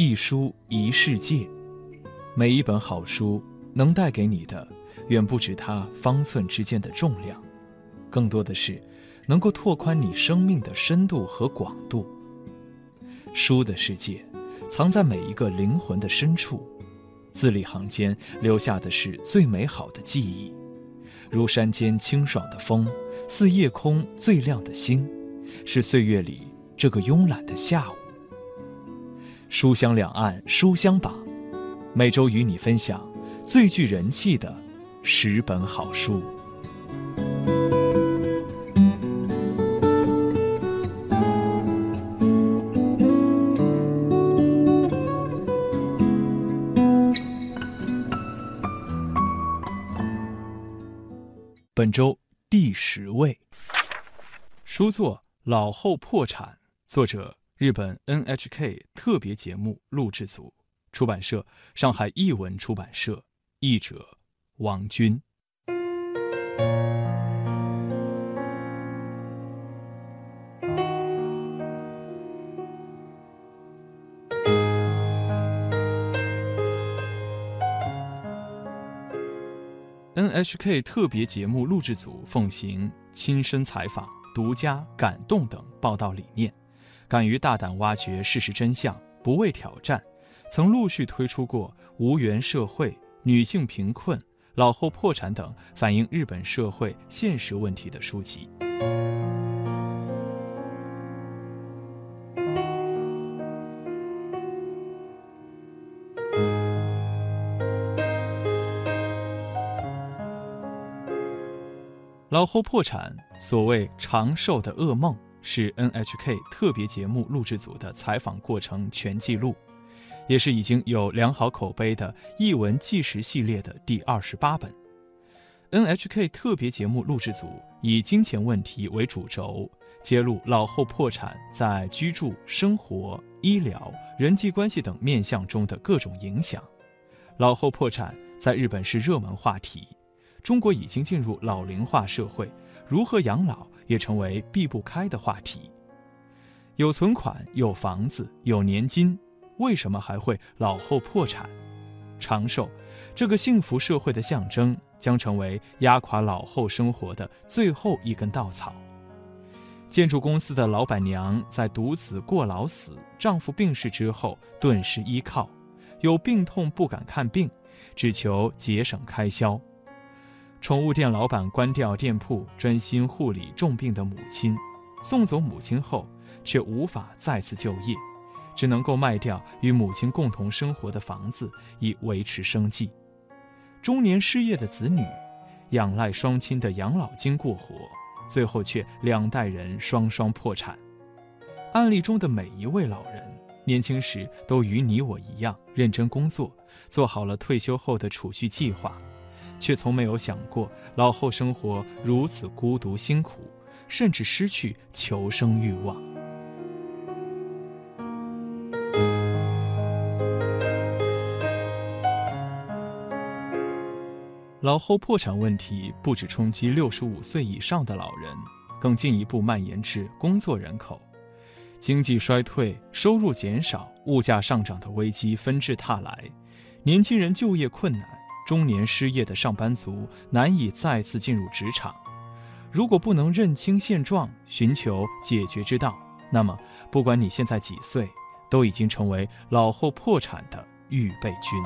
一书一世界，每一本好书能带给你的，远不止它方寸之间的重量，更多的是能够拓宽你生命的深度和广度。书的世界，藏在每一个灵魂的深处，字里行间留下的是最美好的记忆，如山间清爽的风，似夜空最亮的星，是岁月里这个慵懒的下午。书香两岸书香榜，每周与你分享最具人气的十本好书。本周第十位，书作《老后破产》，作者。日本 NHK 特别节目录制组，出版社上海译文出版社，译者王军。NHK 特别节目录制组奉行亲身采访、独家感动等报道理念。敢于大胆挖掘事实真相，不畏挑战，曾陆续推出过《无缘社会》《女性贫困》《老后破产》等反映日本社会现实问题的书籍。老后破产，所谓长寿的噩梦。是 NHK 特别节目录制组的采访过程全记录，也是已经有良好口碑的译文纪实系列的第二十八本。NHK 特别节目录制组以金钱问题为主轴，揭露老后破产在居住、生活、医疗、人际关系等面向中的各种影响。老后破产在日本是热门话题，中国已经进入老龄化社会，如何养老？也成为避不开的话题。有存款、有房子、有年金，为什么还会老后破产？长寿，这个幸福社会的象征，将成为压垮老后生活的最后一根稻草。建筑公司的老板娘在独子过劳死、丈夫病逝之后，顿时依靠，有病痛不敢看病，只求节省开销。宠物店老板关掉店铺，专心护理重病的母亲。送走母亲后，却无法再次就业，只能够卖掉与母亲共同生活的房子以维持生计。中年失业的子女，仰赖双亲的养老金过活，最后却两代人双双破产。案例中的每一位老人，年轻时都与你我一样认真工作，做好了退休后的储蓄计划。却从没有想过老后生活如此孤独辛苦，甚至失去求生欲望。老后破产问题不止冲击六十五岁以上的老人，更进一步蔓延至工作人口。经济衰退、收入减少、物价上涨的危机纷至沓来，年轻人就业困难。中年失业的上班族难以再次进入职场，如果不能认清现状，寻求解决之道，那么不管你现在几岁，都已经成为老后破产的预备军。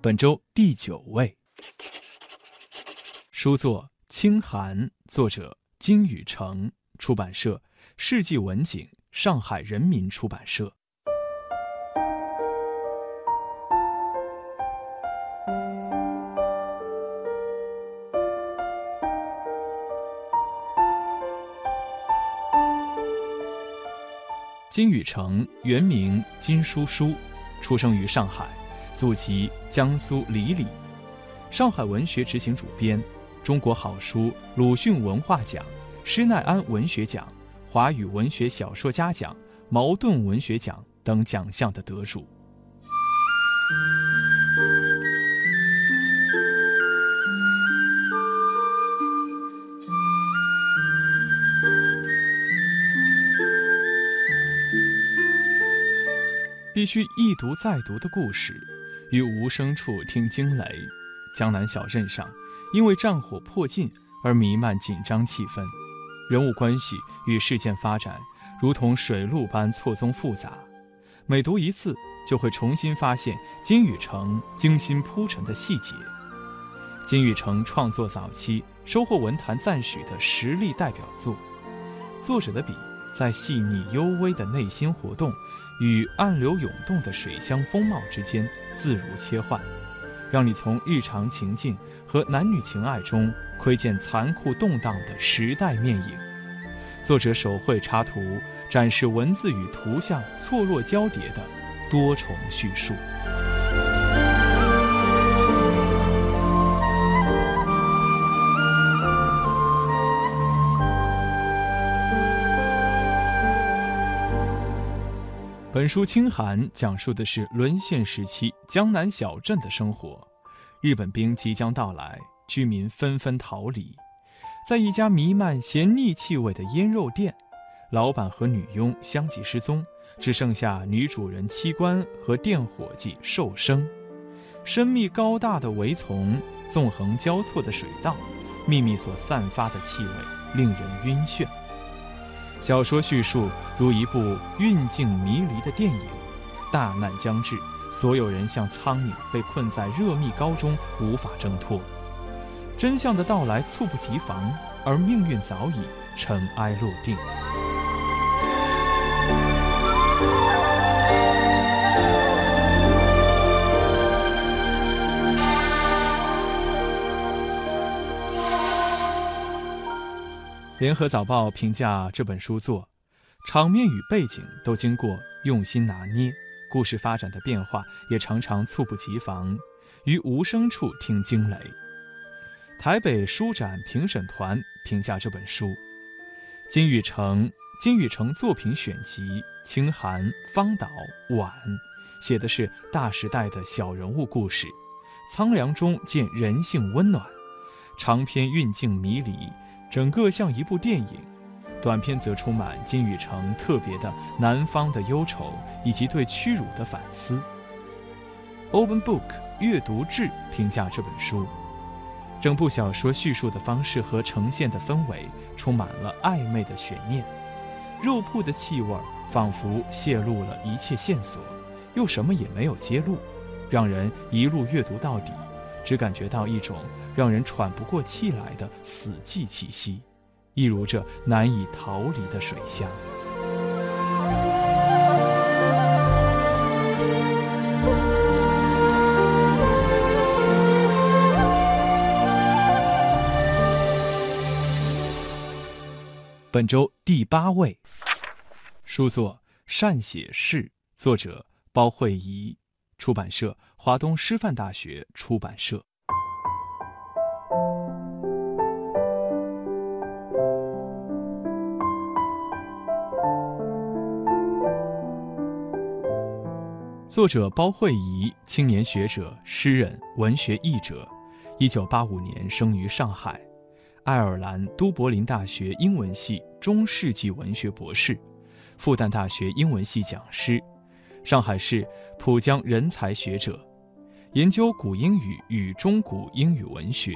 本周第九位。书作《清寒》，作者金宇澄，出版社世纪文景，上海人民出版社。金宇澄原名金叔叔，出生于上海，祖籍江苏礼礼，上海文学执行主编。中国好书鲁迅文化奖施耐庵文学奖华语文学小说家奖茅盾文学奖等奖项的得主。必须一读再读的故事于无声处听惊雷江南小镇上因为战火迫近而弥漫紧张气氛，人物关系与事件发展如同水路般错综复杂。每读一次，就会重新发现金宇澄精心铺陈的细节。金宇澄创作早期收获文坛赞许的实力代表作，作者的笔在细腻幽微的内心活动与暗流涌动的水乡风貌之间自如切换，让你从日常情境和男女情爱中窥见残酷动荡的时代面影。作者手绘插图，展示文字与图像错落交叠的多重叙述。本书《清寒》讲述的是沦陷时期江南小镇的生活。日本兵即将到来，居民纷纷逃离。在一家弥漫咸腻气味的腌肉店，老板和女佣相继失踪，只剩下女主人七官和店伙计寿生。深密高大的围丛，纵横交错的水道，秘密所散发的气味令人晕眩。小说叙述如一部运镜迷离的电影，大难将至，所有人像苍蝇被困在热蜜膏中无法挣脱，真相的到来猝不及防，而命运早已尘埃落定。联合早报评价这本书作，场面与背景都经过用心拿捏，故事发展的变化也常常猝不及防，于无声处听惊雷。台北书展评审团评价这本书，金宇澄金宇澄作品选集《清寒》《方岛》《晚》，写的是大时代的小人物故事，苍凉中见人性温暖，长篇运镜迷离。整个像一部电影，短片则充满金宇成特别的南方的忧愁以及对屈辱的反思。Open Book 阅读志评价这本书，整部小说叙述的方式和呈现的氛围充满了暧昧的悬念，肉铺的气味仿佛泄露了一切线索，又什么也没有揭露，让人一路阅读到底。只感觉到一种让人喘不过气来的死寂气息，一如这难以逃离的水乡。本周第八位，书作《善写事》，作者包慧怡。出版社：华东师范大学出版社。作者包慧怡，青年学者、诗人、文学译者，一九八五年生于上海，爱尔兰都柏林大学英文系中世纪文学博士，复旦大学英文系讲师。上海市浦江人才学者，研究古英语与中古英语文学，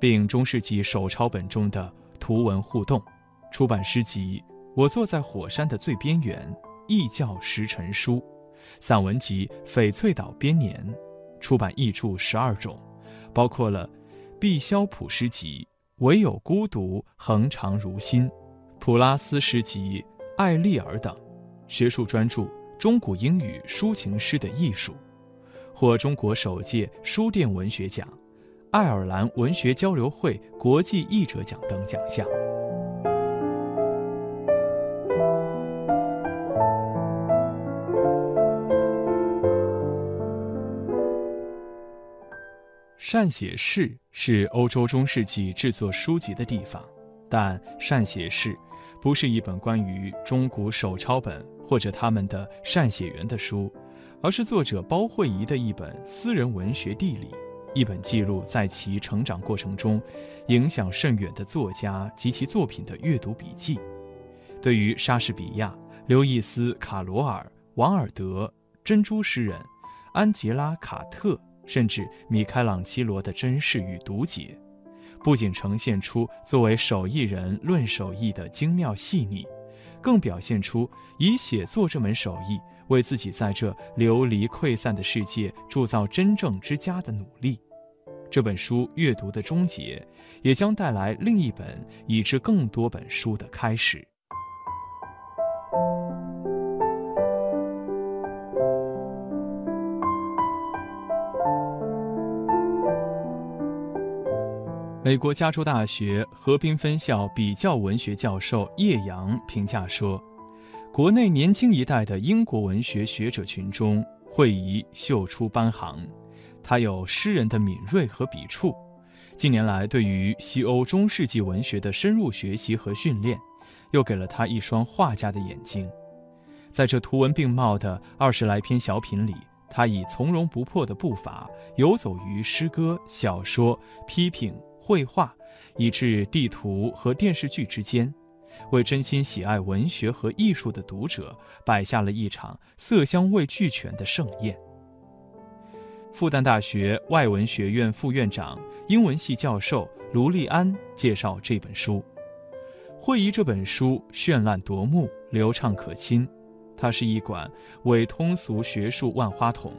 并中世纪手抄本中的图文互动，出版诗集《我坐在火山的最边缘》《异教石陈书》，散文集《翡翠岛编年》，出版译著十二种，包括了毕肖普诗集《唯有孤独恒长如新》，普拉斯诗集《艾丽尔》等，学术专著。中古英语抒情诗的艺术，获中国首届书店文学奖、爱尔兰文学交流会国际译者奖等奖项。善写事是欧洲中世纪制作书籍的地方，但善写事不是一本关于中古手抄本。或者他们的善写员的书，而是作者包慧仪的一本私人文学地理，一本记录在其成长过程中影响甚远的作家及其作品的阅读笔记。对于莎士比亚、刘易斯·卡罗尔、王尔德、珍珠诗人安吉拉·卡特，甚至米开朗基罗的珍视与读解，不仅呈现出作为手艺人论手艺的精妙细腻，更表现出以写作这门手艺为自己在这流离溃散的世界铸造真正之家的努力。这本书阅读的终结，也将带来另一本以至更多本书的开始。美国加州大学河滨分校比较文学教授叶阳评价说：“国内年轻一代的英国文学学者群中，惠仪秀出班行。他有诗人的敏锐和笔触，近年来对于西欧中世纪文学的深入学习和训练，又给了他一双画家的眼睛。在这图文并茂的二十来篇小品里，他以从容不迫的步伐游走于诗歌、小说、批评。”绘画，以至地图和电视剧之间，为真心喜爱文学和艺术的读者摆下了一场色香味俱全的盛宴。复旦大学外文学院副院长、英文系教授卢立安介绍这本书：会议这本书绚烂夺目、流畅可亲，它是一管伪通俗学术万花筒。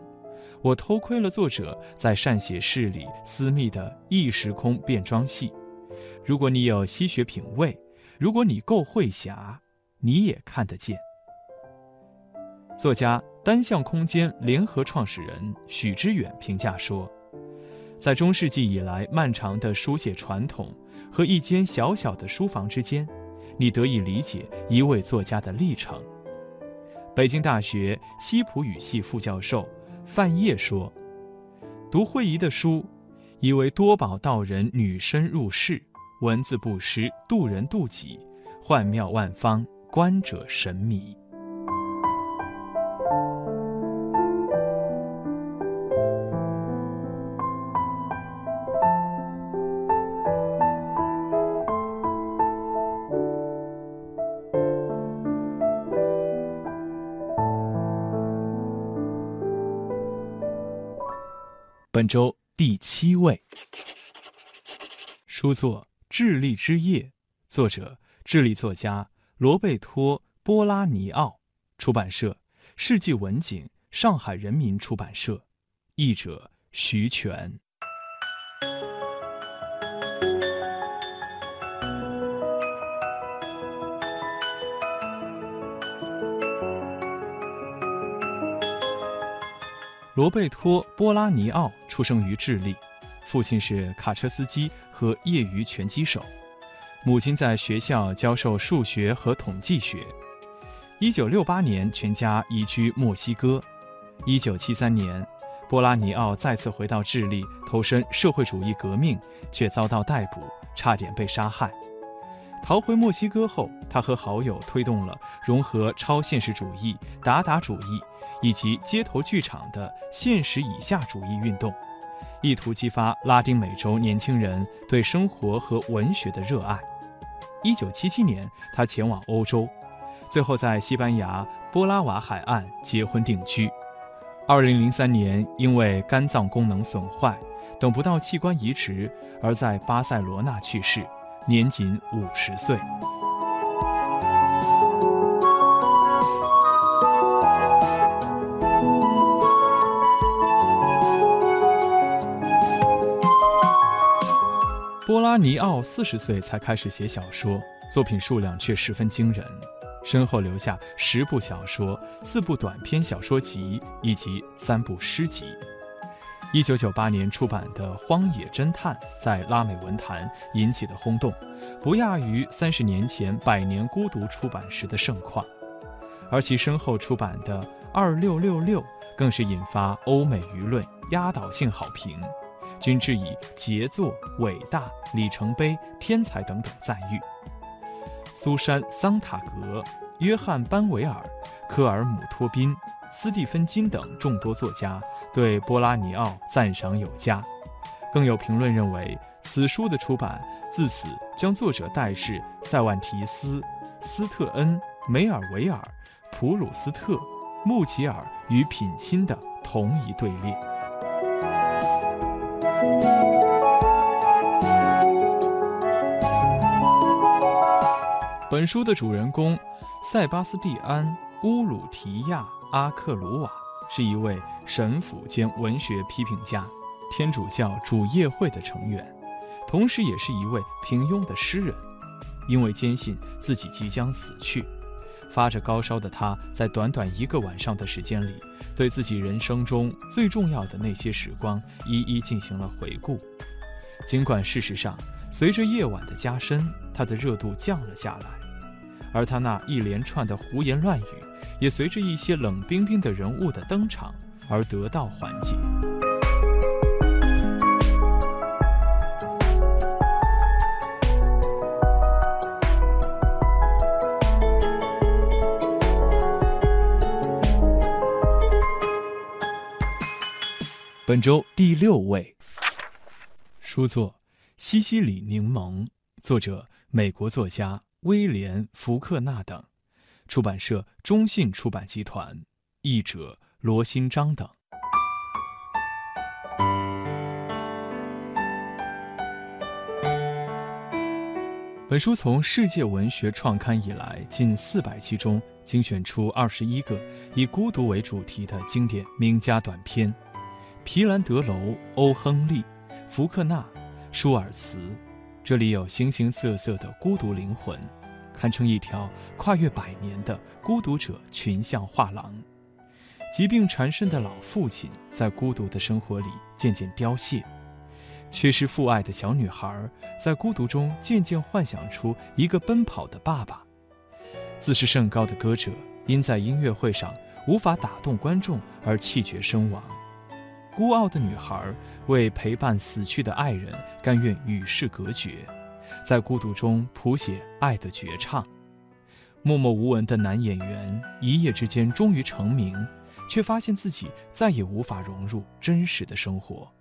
我偷窥了作者在善写室里私密的异时空变装戏。如果你有西学品味，如果你够会侠，你也看得见。作家单向空间联合创始人许知远评价说：“在中世纪以来漫长的书写传统和一间小小的书房之间，你得以理解一位作家的历程。”北京大学西普语系副教授。范晔说：“读惠仪的书，以为多宝道人女身入世，文字不失，度人度己，幻妙万方，观者神迷。”本周第七位，书作《智利之夜》，作者智利作家罗贝托·波拉尼奥，出版社世纪文景，上海人民出版社，译者徐泉。罗贝托·波拉尼奥出生于智利，父亲是卡车司机和业余拳击手，母亲在学校教授数学和统计学。1968年，全家移居墨西哥。1973年，波拉尼奥再次回到智利投身社会主义革命，却遭到逮捕，差点被杀害。逃回墨西哥后，他和好友推动了融合超现实主义、达达主义以及街头剧场的现实以下主义运动，意图激发拉丁美洲年轻人对生活和文学的热爱。1977年，他前往欧洲，最后在西班牙波拉瓦海岸结婚定居。2003年，因为肝脏功能损坏，等不到器官移植，而在巴塞罗那去世。年仅五十岁。波拉尼奥四十岁才开始写小说，作品数量却十分惊人，身后留下十部小说、四部短篇小说集以及三部诗集。一九九八年出版的《荒野侦探》在拉美文坛引起的轰动，不亚于三十年前《百年孤独》出版时的盛况，而其身后出版的《二六六六》更是引发欧美舆论压倒性好评，均致以杰作、伟大、里程碑、天才等等赞誉。苏珊·桑塔格、约翰·班维尔、科尔姆托宾、斯蒂芬金等众多作家。对波拉尼奥赞赏有加，更有评论认为，此书的出版自此将作者带至塞万提斯、斯特恩、梅尔维尔、普鲁斯特、穆吉尔与品钦的同一队列。本书的主人公塞巴斯蒂安·乌鲁提亚·阿克鲁瓦是一位神父兼文学批评家，天主教主业会的成员，同时也是一位平庸的诗人。因为坚信自己即将死去，发着高烧的他，在短短一个晚上的时间里，对自己人生中最重要的那些时光一一进行了回顾。尽管事实上，随着夜晚的加深，他的热度降了下来，而他那一连串的胡言乱语，也随着一些冷冰冰的人物的登场而得到缓解。本周第六位，书作《西西里柠檬》，作者美国作家威廉·福克纳等，出版社中信出版集团，译者罗新章等。本书从世界文学创刊以来近四百期中精选出二十一个以孤独为主题的经典名家短篇。皮兰德楼、欧亨利、福克纳、舒尔茨，这里有形形色色的孤独灵魂，堪称一条跨越百年的孤独者群像画廊。疾病缠身的老父亲在孤独的生活里渐渐凋谢，缺失父爱的小女孩在孤独中渐渐幻想出一个奔跑的爸爸。自视甚高的歌者因在音乐会上无法打动观众而气绝身亡。孤傲的女孩为陪伴死去的爱人，甘愿与世隔绝，在孤独中谱写爱的绝唱。默默无闻的男演员一夜之间终于成名，却发现自己再也无法融入真实的生活。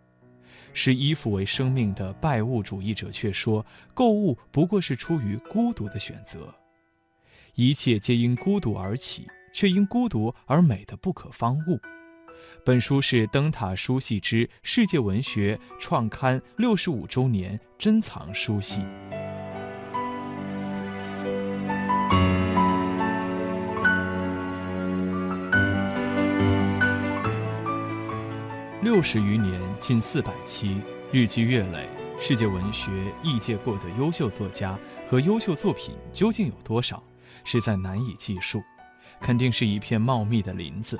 视衣服为生命的拜物主义者却说，购物不过是出于孤独的选择。一切皆因孤独而起，却因孤独而美的不可方物。本书是灯塔书系之世界文学创刊六十五周年珍藏书系。六十余年，近四百期，日积月累，世界文学译介过的优秀作家和优秀作品究竟有多少，实在难以计数，肯定是一片茂密的林子。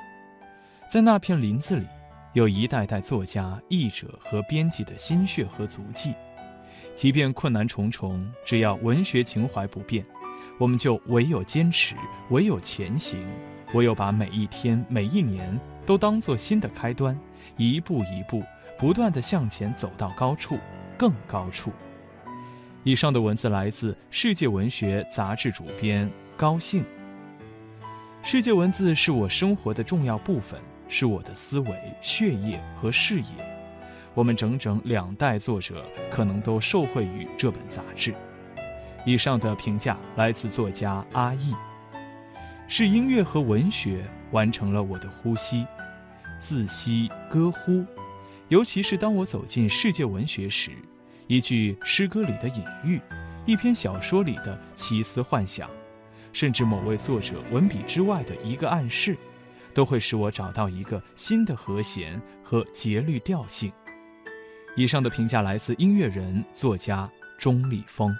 在那片林子里，有一代代作家、译者和编辑的心血和足迹。即便困难重重，只要文学情怀不变，我们就唯有坚持，唯有前行，唯有把每一天、每一年都当作新的开端，一步一步不断地向前走到高处，更高处。以上的文字来自《世界文学》杂志主编高兴。世界文字是我生活的重要部分。是我的思维、血液和视野。我们整整两代作者可能都受惠于这本杂志。以上的评价来自作家阿易。是音乐和文学完成了我的呼吸，自吸歌呼。尤其是当我走进世界文学时，一句诗歌里的隐喻，一篇小说里的奇思幻想，甚至某位作者文笔之外的一个暗示。都会使我找到一个新的和弦和节律调性。以上的评价来自音乐人、作家钟立风。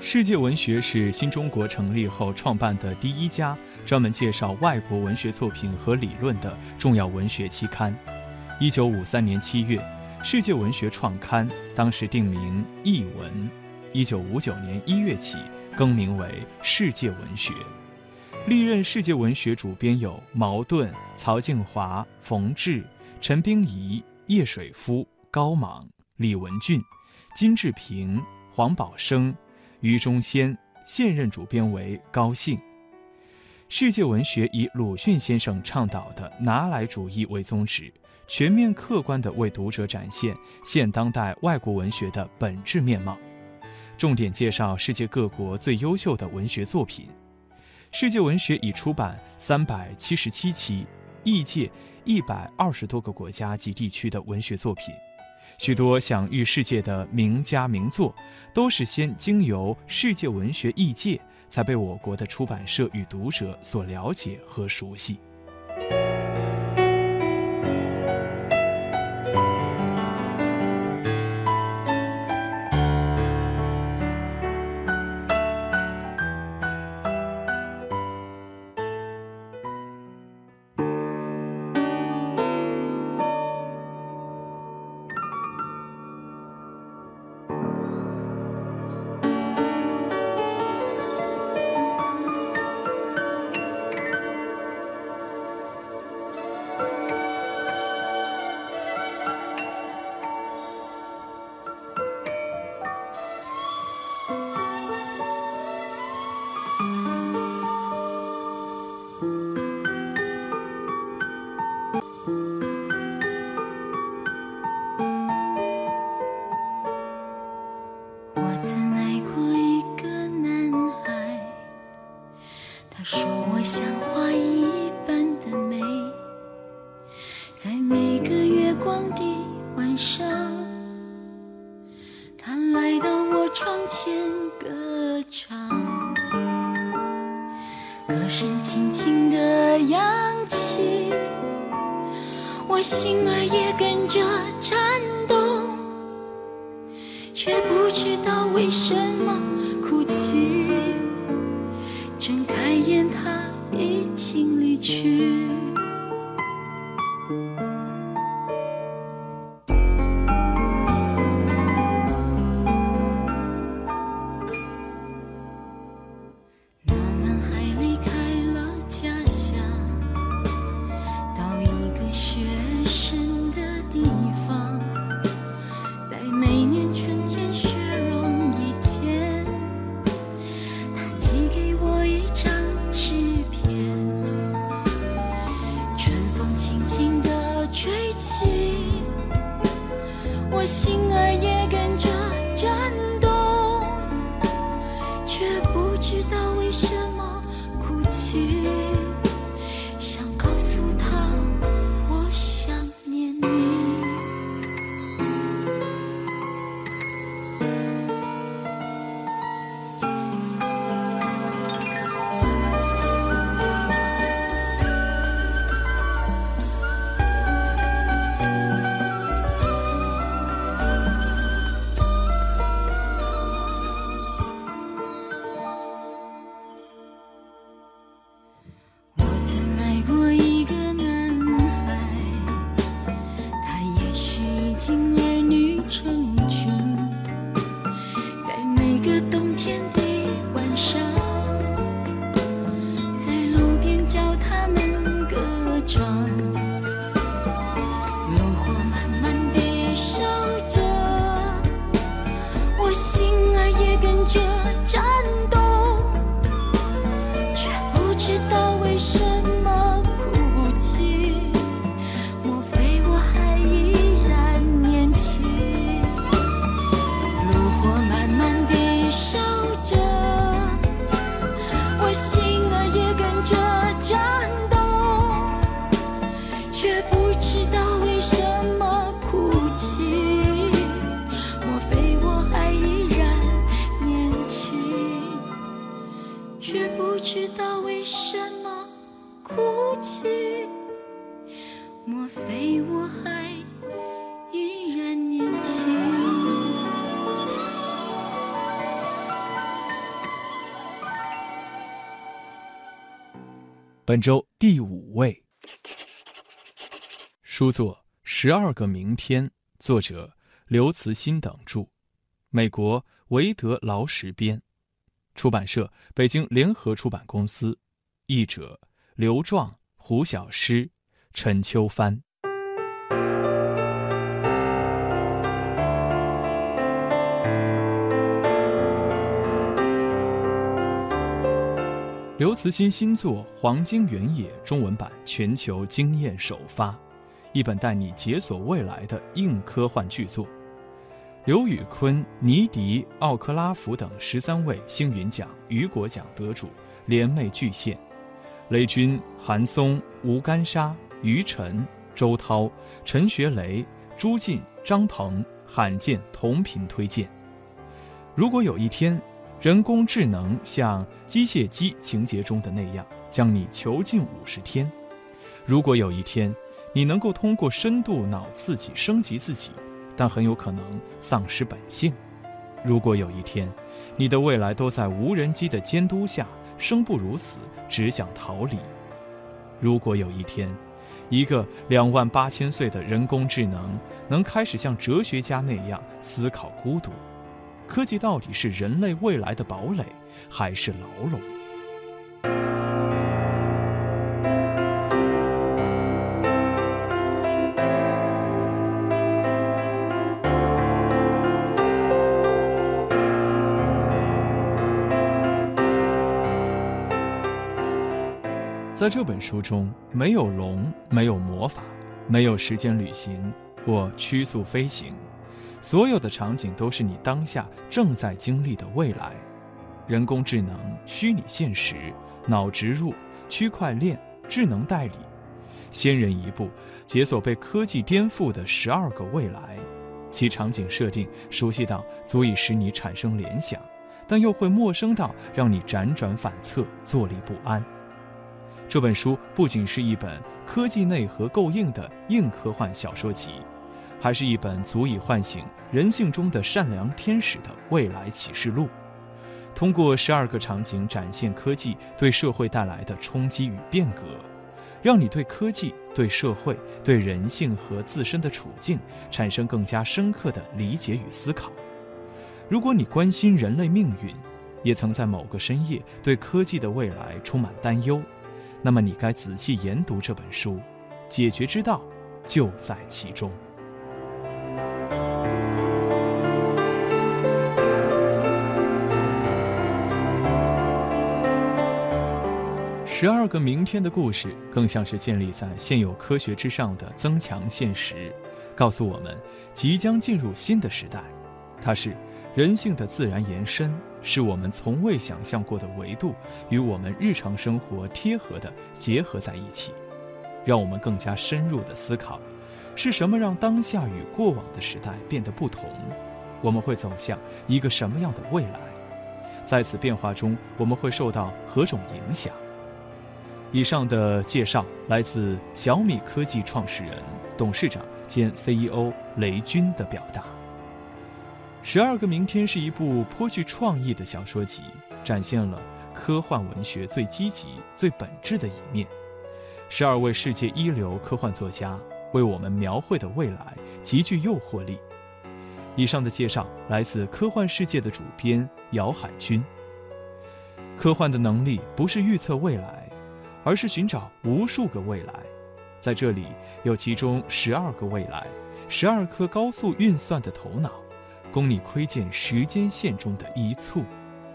世界文学是新中国成立后创办的第一家专门介绍外国文学作品和理论的重要文学期刊。一九五三年七月，世界文学创刊，当时定名《译文》。一九五九年一月起。更名为《世界文学》，历任《世界文学》主编有茅盾、曹静华、冯至、陈冰仪、叶水夫、高莽、李文俊、金志平、黄宝生、余中先。现任主编为高兴。《世界文学》以鲁迅先生倡导的拿来主义为宗旨，全面客观地为读者展现现当代外国文学的本质面貌。重点介绍世界各国最优秀的文学作品。世界文学已出版三百七十七期，译介一百二十多个国家及地区的文学作品。许多享誉世界的名家名作，都是先经由世界文学译介，才被我国的出版社与读者所了解和熟悉。晚上他来到我窗前歌唱。歌声轻轻地扬起我心儿本周第五位，书作《十二个明天》，作者刘慈欣等著，美国维德劳什编，出版社北京联合出版公司，译者刘壮、胡小诗、陈秋帆。刘慈欣新作《黄金原野》中文版全球惊艳首发，一本带你解锁未来的硬科幻巨作。刘宇坤、尼迪、奥克拉夫等十三位星云奖、雨果奖得主联袂巨献，雷军、韩松、吴干沙、于晨、周涛、陈学雷、朱进、张鹏罕见同频推荐。如果有一天，人工智能像机械姬情节中的那样将你囚禁五十天；如果有一天，你能够通过深度脑刺激升级自己。但很有可能丧失本性。如果有一天，你的未来都在无人机的监督下，生不如死，只想逃离；如果有一天，一个两万八千岁的人工智能能开始像哲学家那样思考孤独，科技到底是人类未来的堡垒，还是牢笼？在这本书中，没有龙，没有魔法，没有时间旅行或曲速飞行，所有的场景都是你当下正在经历的未来。人工智能、虚拟现实、脑植入、区块链、智能代理，先人一步解锁被科技颠覆的十二个未来，其场景设定熟悉到足以使你产生联想，但又会陌生到让你辗转反侧、坐立不安。这本书不仅是一本科技内核够硬的硬科幻小说集，还是一本足以唤醒人性中的善良天使的未来启示录。通过十二个场景展现科技对社会带来的冲击与变革，让你对科技、对社会、对人性和自身的处境产生更加深刻的理解与思考。如果你关心人类命运，也曾在某个深夜对科技的未来充满担忧。那么你该仔细研读这本书，解决之道就在其中。十二个明天的故事，更像是建立在现有科学之上的增强现实，告诉我们即将进入新的时代。它是人性的自然延伸。是我们从未想象过的维度，与我们日常生活贴合的结合在一起，让我们更加深入的思考：是什么让当下与过往的时代变得不同？我们会走向一个什么样的未来？在此变化中，我们会受到何种影响？以上的介绍来自小米科技创始人、董事长兼 CEO 雷军的表达。十二个明天是一部颇具创意的小说集，展现了科幻文学最积极、最本质的一面。十二位世界一流科幻作家为我们描绘的未来极具诱惑力。以上的介绍来自科幻世界的主编姚海军。科幻的能力不是预测未来，而是寻找无数个未来。在这里有其中十二个未来，十二颗高速运算的头脑。供你窥见时间线中的一簇。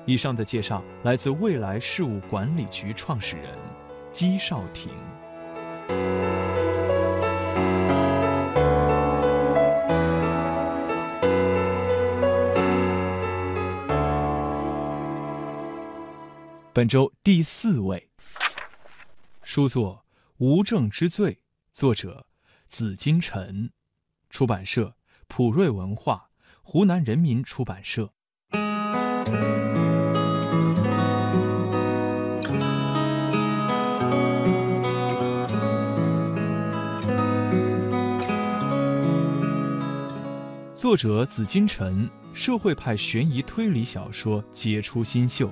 以上的介绍来自未来事务管理局创始人姬少廷。本周第四位，书作《无证之罪》，作者紫金陈，出版社普瑞文化。湖南人民出版社。作者紫金陈，社会派悬疑推理小说杰出新秀，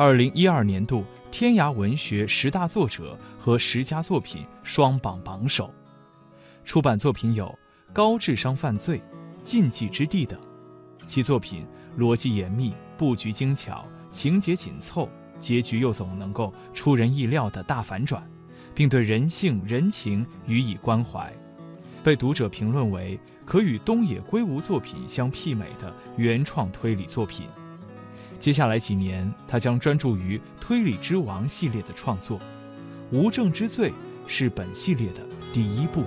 二零一二年度天涯文学十大作者和十佳作品双榜榜首。出版作品有《高智商犯罪》。禁忌之地等，其作品逻辑严密，布局精巧，情节紧凑，结局又总能够出人意料的大反转，并对人性人情予以关怀，被读者评论为可与东野圭吾作品相媲美的原创推理作品。接下来几年，他将专注于推理之王系列的创作，无证之罪是本系列的第一部。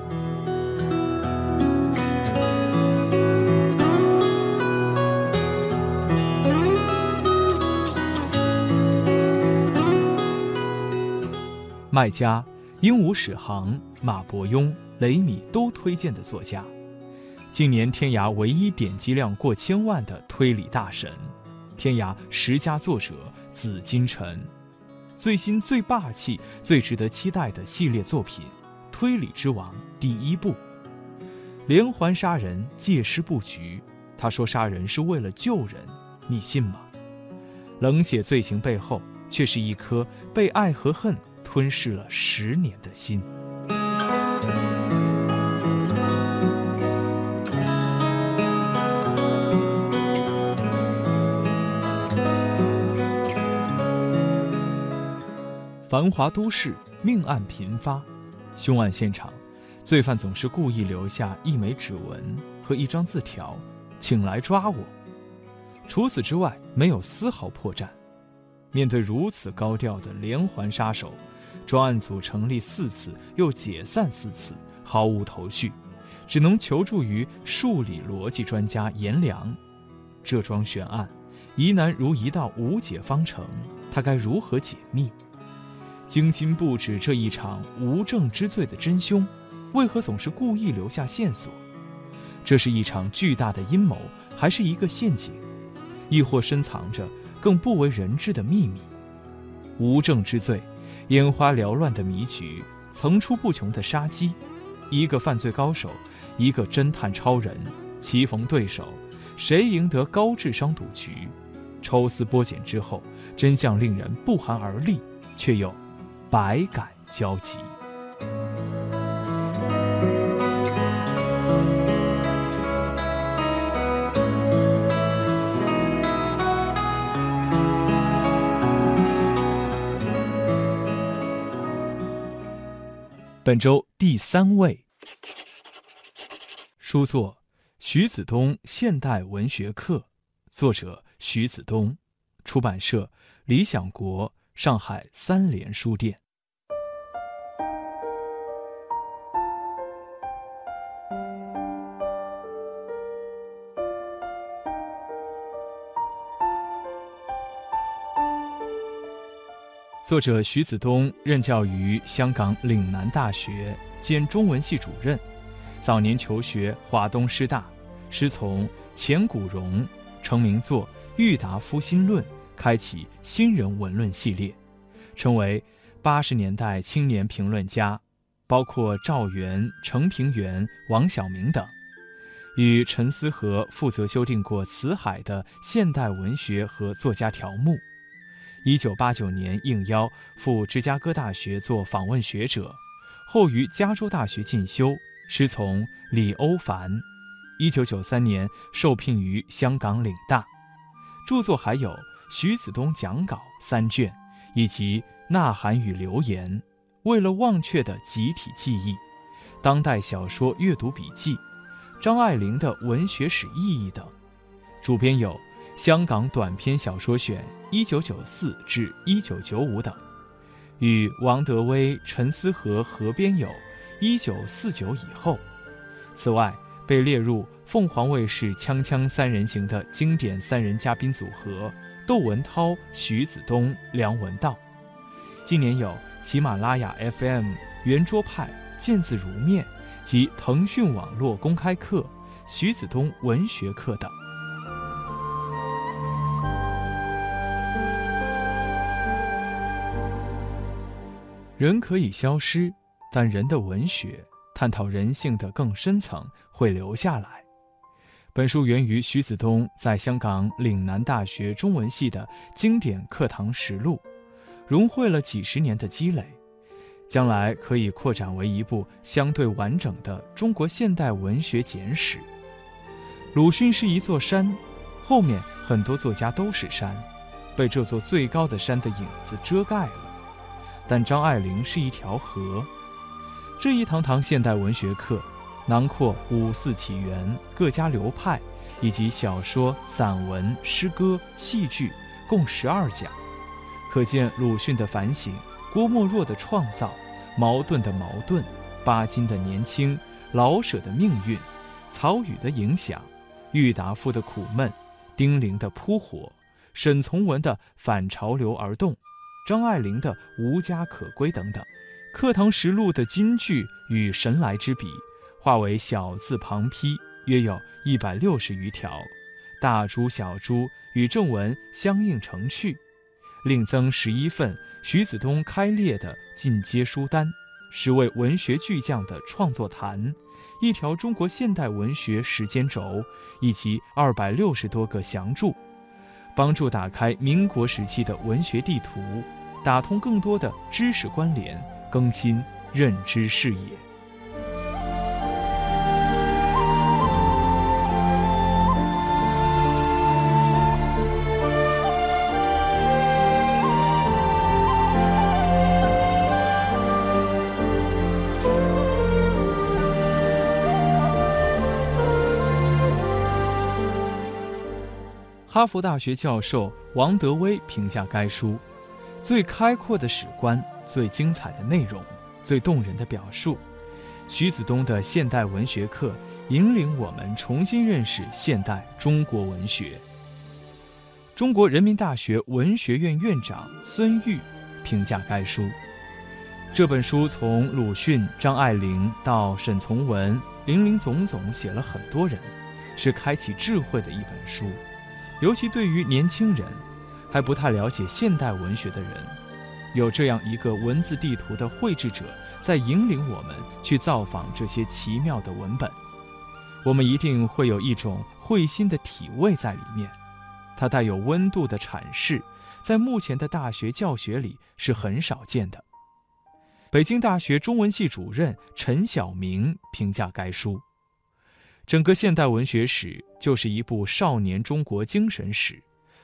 麦家、鹦鹉史航、马伯庸、雷米都推荐的作家，近年天涯唯一点击量过千万的推理大神。天涯十佳作者紫金陈，最新最霸气最值得期待的系列作品《推理之王》第一部，连环杀人借尸布局，他说杀人是为了救人，你信吗？冷血罪行背后，却是一颗被爱和恨吞噬了十年的心。繁华都市，命案频发，凶案现场，罪犯总是故意留下一枚指纹和一张字条，请来抓我。除此之外，没有丝毫破绽。面对如此高调的连环杀手，专案组成立四次又解散四次，毫无头绪，只能求助于数理逻辑专家颜良。这桩悬案，疑难如一道无解方程，他该如何解密？精心布置这一场无证之罪的真凶，为何总是故意留下线索？这是一场巨大的阴谋，还是一个陷阱？亦或深藏着更不为人知的秘密？无证之罪，眼花缭乱的迷局，层出不穷的杀机，一个犯罪高手，一个侦探超人，棋逢对手，谁赢得高智商赌局？抽丝剥茧之后，真相令人不寒而栗，却又。百感交集。本周第三位，书作徐子东现代文学课，作者徐子东，出版社理想国，上海三联书店。作者徐子东任教于香港岭南大学，兼中文系主任。早年求学华东师大，师从钱谷荣，成名作《郁达夫新论》，开启新人文论系列，成为八十年代青年评论家，包括赵元、程平原、王晓明等。与陈思和负责修订过《辞海》的现代文学和作家条目。一九八九年应邀赴芝加哥大学做访问学者，后于加州大学进修，师从李欧凡。一九九三年受聘于香港岭大，著作还有《徐子东讲稿》三卷，以及《呐喊与留言》《为了忘却的集体记忆》《当代小说阅读笔记》《张爱玲的文学史意义》等，主编有。香港短篇小说选一九九四至一九九五等，与王德威、陈思和合编有《一九四九以后》。此外，被列入凤凰卫视“锵锵三人行”的经典三人嘉宾组合：窦文涛、徐子东、梁文道。今年有喜马拉雅 FM、圆桌派、见字如面及腾讯网络公开课、徐子东文学课等。人可以消失，但人的文学探讨人性的更深层会留下来。本书源于徐子东在香港岭南大学中文系的经典课堂实录，融汇了几十年的积累，将来可以扩展为一部相对完整的中国现代文学简史。鲁迅是一座山，后面很多作家都是山，被这座最高的山的影子遮盖了。但张爱玲是一条河。这一堂堂现代文学课，囊括五四起源、各家流派，以及小说、散文、诗歌、戏剧，共十二讲。可见鲁迅的反省，郭沫若的创造，茅盾的矛盾，巴金的年轻，老舍的命运，曹禺的影响，郁达夫的苦闷，丁玲的扑火，沈从文的反潮流而动。张爱玲的《无家可归》等等，课堂实录的金句与神来之笔，化为小字旁批，约有一百六十余条，大珠小珠与正文相应成趣。另增十一份徐子东开列的进阶书单，十位文学巨匠的创作谈，一条中国现代文学时间轴，以及二百六十多个详注，帮助打开民国时期的文学地图，打通更多的知识关联。更新认知视野。哈佛大学教授王德威评价该书。最开阔的史观，最精彩的内容，最动人的表述，徐子东的现代文学课引领我们重新认识现代中国文学。中国人民大学文学院院长孙玉评价该书：这本书从鲁迅、张爱玲到沈从文，林林总总写了很多人，是开启智慧的一本书，尤其对于年轻人。还不太了解现代文学的人，有这样一个文字地图的绘制者，在引领我们去造访这些奇妙的文本，我们一定会有一种会心的体味在里面。它带有温度的阐释，在目前的大学教学里是很少见的。北京大学中文系主任陈晓明评价该书：整个现代文学史就是一部少年中国精神史。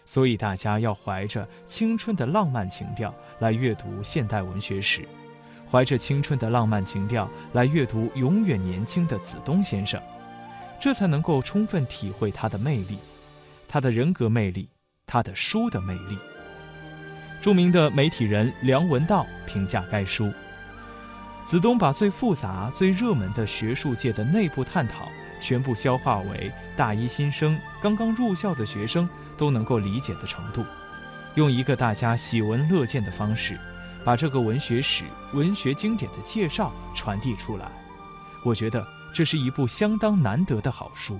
所以，大家要怀着青春的浪漫情调来阅读现代文学史，怀着青春的浪漫情调来阅读永远年轻的子东先生，这才能够充分体会他的魅力，他的人格魅力，他的书的魅力。著名的媒体人梁文道评价该书：子东把最复杂、最热门的学术界的内部探讨。全部消化为大一新生、刚刚入校的学生都能够理解的程度，用一个大家喜闻乐见的方式，把这个文学史、文学经典的介绍传递出来。我觉得这是一部相当难得的好书。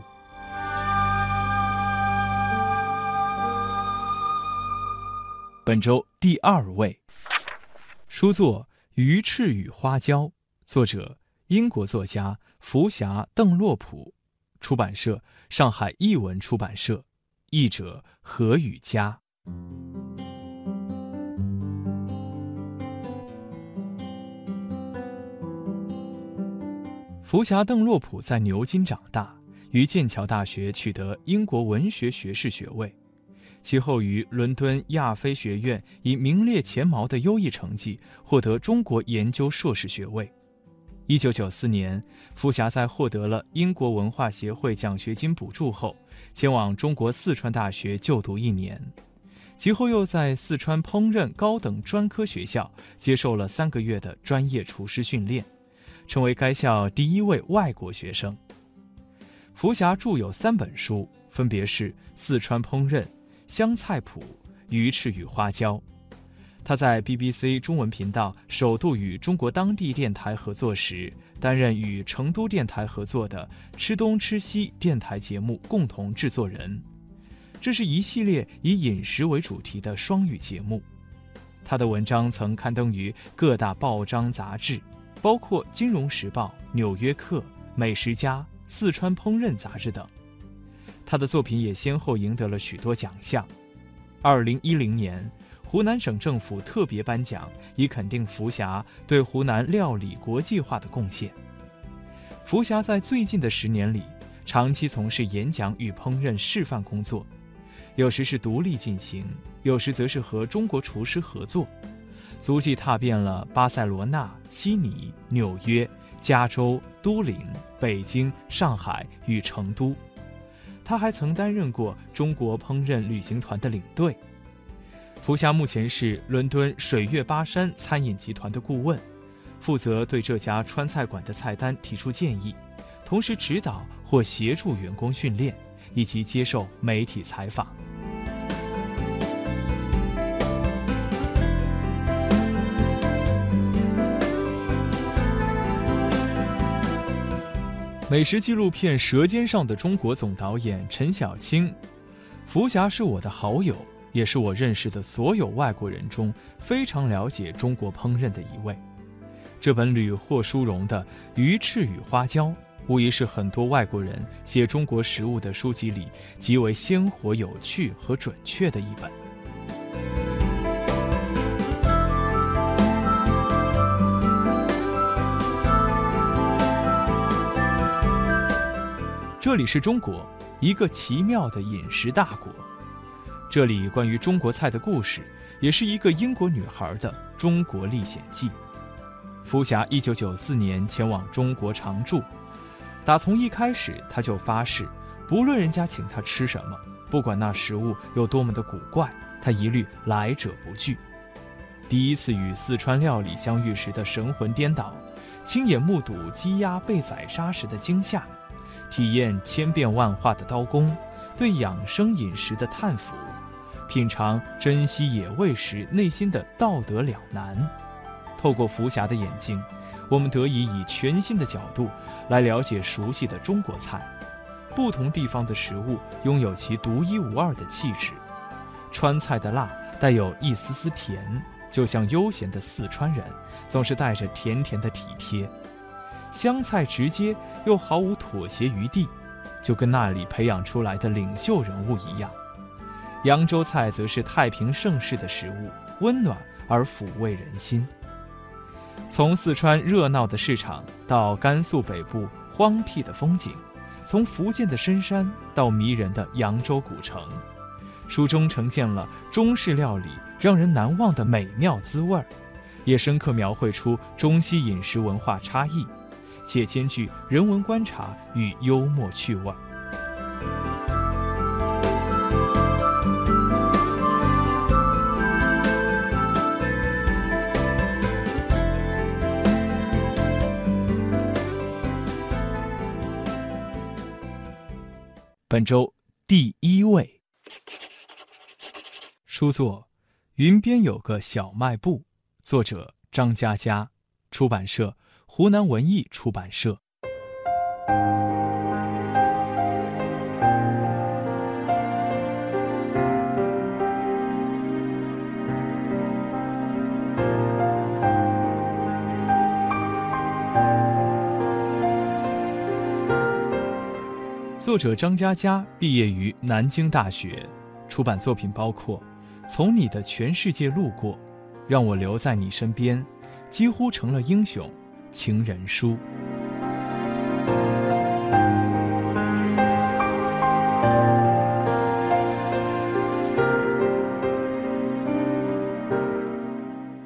本周第二位，书作《鱼翅与花椒》，作者英国作家。福霞邓洛普，出版社上海译文出版社，译者何雨佳。福霞邓洛普在牛津长大，于剑桥大学取得英国文学学士学位，其后于伦敦亚非学院以名列前茅的优异成绩获得中国研究硕士学位。一九九四年，福霞在获得了英国文化协会奖学金补助后，前往中国四川大学就读一年，其后又在四川烹饪高等专科学校接受了三个月的专业厨师训练，成为该校第一位外国学生。福霞著有三本书，分别是《四川烹饪》《湘菜谱》《鱼翅与花椒》。他在 BBC 中文频道首度与中国当地电台合作时，担任与成都电台合作的《吃东吃西》电台节目共同制作人。这是一系列以饮食为主题的双语节目。他的文章曾刊登于各大报章杂志，包括《金融时报》《纽约客》《美食家》《四川烹饪》杂志等。他的作品也先后赢得了许多奖项。二零一零年。湖南省政府特别颁奖，以肯定福霞对湖南料理国际化的贡献。福霞在最近的十年里，长期从事演讲与烹饪示范工作，有时是独立进行，有时则是和中国厨师合作，足迹踏遍了巴塞罗那、悉尼、纽约、加州、都灵、北京、上海与成都。他还曾担任过中国烹饪旅行团的领队。福霞目前是伦敦水月巴山餐饮集团的顾问，负责对这家川菜馆的菜单提出建议，同时指导或协助员工训练以及接受媒体采访。美食纪录片舌尖上的中国总导演陈小青，福霞是我的好友。也是我认识的所有外国人中非常了解中国烹饪的一位。这本屡获殊荣的《鱼翅与花椒》，无疑是很多外国人写中国食物的书籍里极为鲜活、有趣和准确的一本。这里是中国，一个奇妙的饮食大国。这里关于中国菜的故事，也是一个英国女孩的中国历险记。福霞一九九四年前往中国常住，打从一开始，她就发誓，不论人家请她吃什么，不管那食物有多么的古怪，她一律来者不拒。第一次与四川料理相遇时的神魂颠倒，亲眼目睹鸡鸭被宰杀时的惊吓。体验千变万化的刀工，对养生饮食的叹服，品尝珍稀野味时内心的道德两难。透过福霞的眼睛，我们得以以全新的角度来了解熟悉的中国菜。不同地方的食物拥有其独一无二的气质。川菜的辣带有一丝丝甜，就像悠闲的四川人总是带着甜甜的体贴。湘菜直接又毫无妥协余地，就跟那里培养出来的领袖人物一样。扬州菜则是太平盛世的食物，温暖而抚慰人心。从四川热闹的市场到甘肃北部荒僻的风景，从福建的深山到迷人的扬州古城，书中呈现了中式料理让人难忘的美妙滋味儿，也深刻描绘出中西饮食文化差异。且兼具人文观察与幽默趣味儿。本周第一位，书作《云边有个小卖部》，作者张嘉佳，出版社。湖南文艺出版社。作者张嘉佳毕业于南京大学，出版作品包括《从你的全世界路过》，《让我留在你身边》，几乎成了英雄。情人书。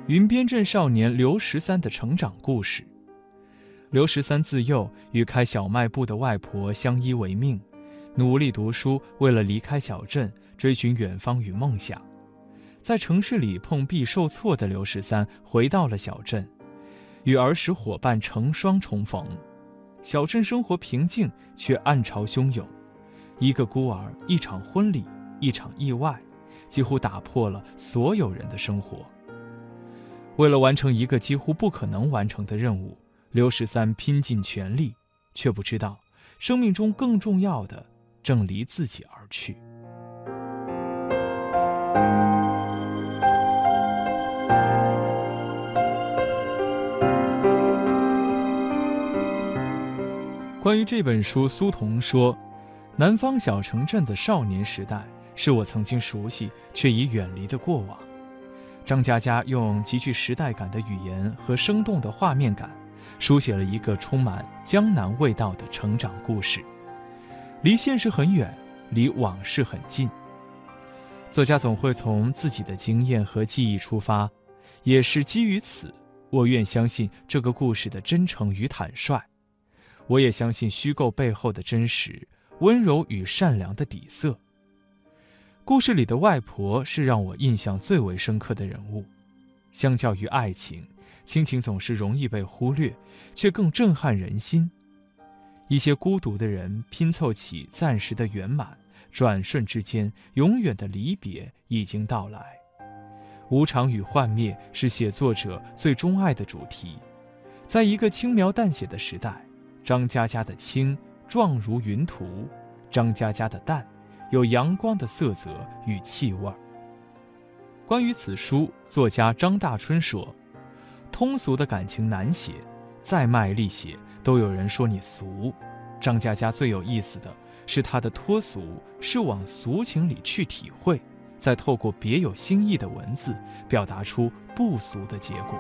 云边镇少年刘十三的成长故事。刘十三自幼与开小卖部的外婆相依为命，努力读书，为了离开小镇，追寻远方与梦想。在城市里碰壁受挫的刘十三，回到了小镇。与儿时伙伴成双重逢，小镇生活平静却暗潮汹涌。一个孤儿，一场婚礼，一场意外，几乎打破了所有人的生活。为了完成一个几乎不可能完成的任务，刘十三拼尽全力，却不知道，生命中更重要的正离自己而去。关于这本书，苏童说：“南方小城镇的少年时代，是我曾经熟悉却已远离的过往。”张嘉佳用极具时代感的语言和生动的画面感，书写了一个充满江南味道的成长故事。离现实很远，离往事很近。作家总会从自己的经验和记忆出发，也是基于此，我愿相信这个故事的真诚与坦率。我也相信虚构背后的真实、温柔与善良的底色。故事里的外婆是让我印象最为深刻的人物。相较于爱情，亲情总是容易被忽略，却更震撼人心。一些孤独的人拼凑起暂时的圆满，转瞬之间，永远的离别已经到来。无常与幻灭是写作者最钟爱的主题。在一个轻描淡写的时代。张嘉佳的清状如云图，张嘉佳的淡有阳光的色泽与气味。关于此书，作家张大春说：“通俗的感情难写，再卖力写，都有人说你俗。张嘉佳最有意思的是她的脱俗，是往俗情里去体会，再透过别有新意的文字，表达出不俗的结果。”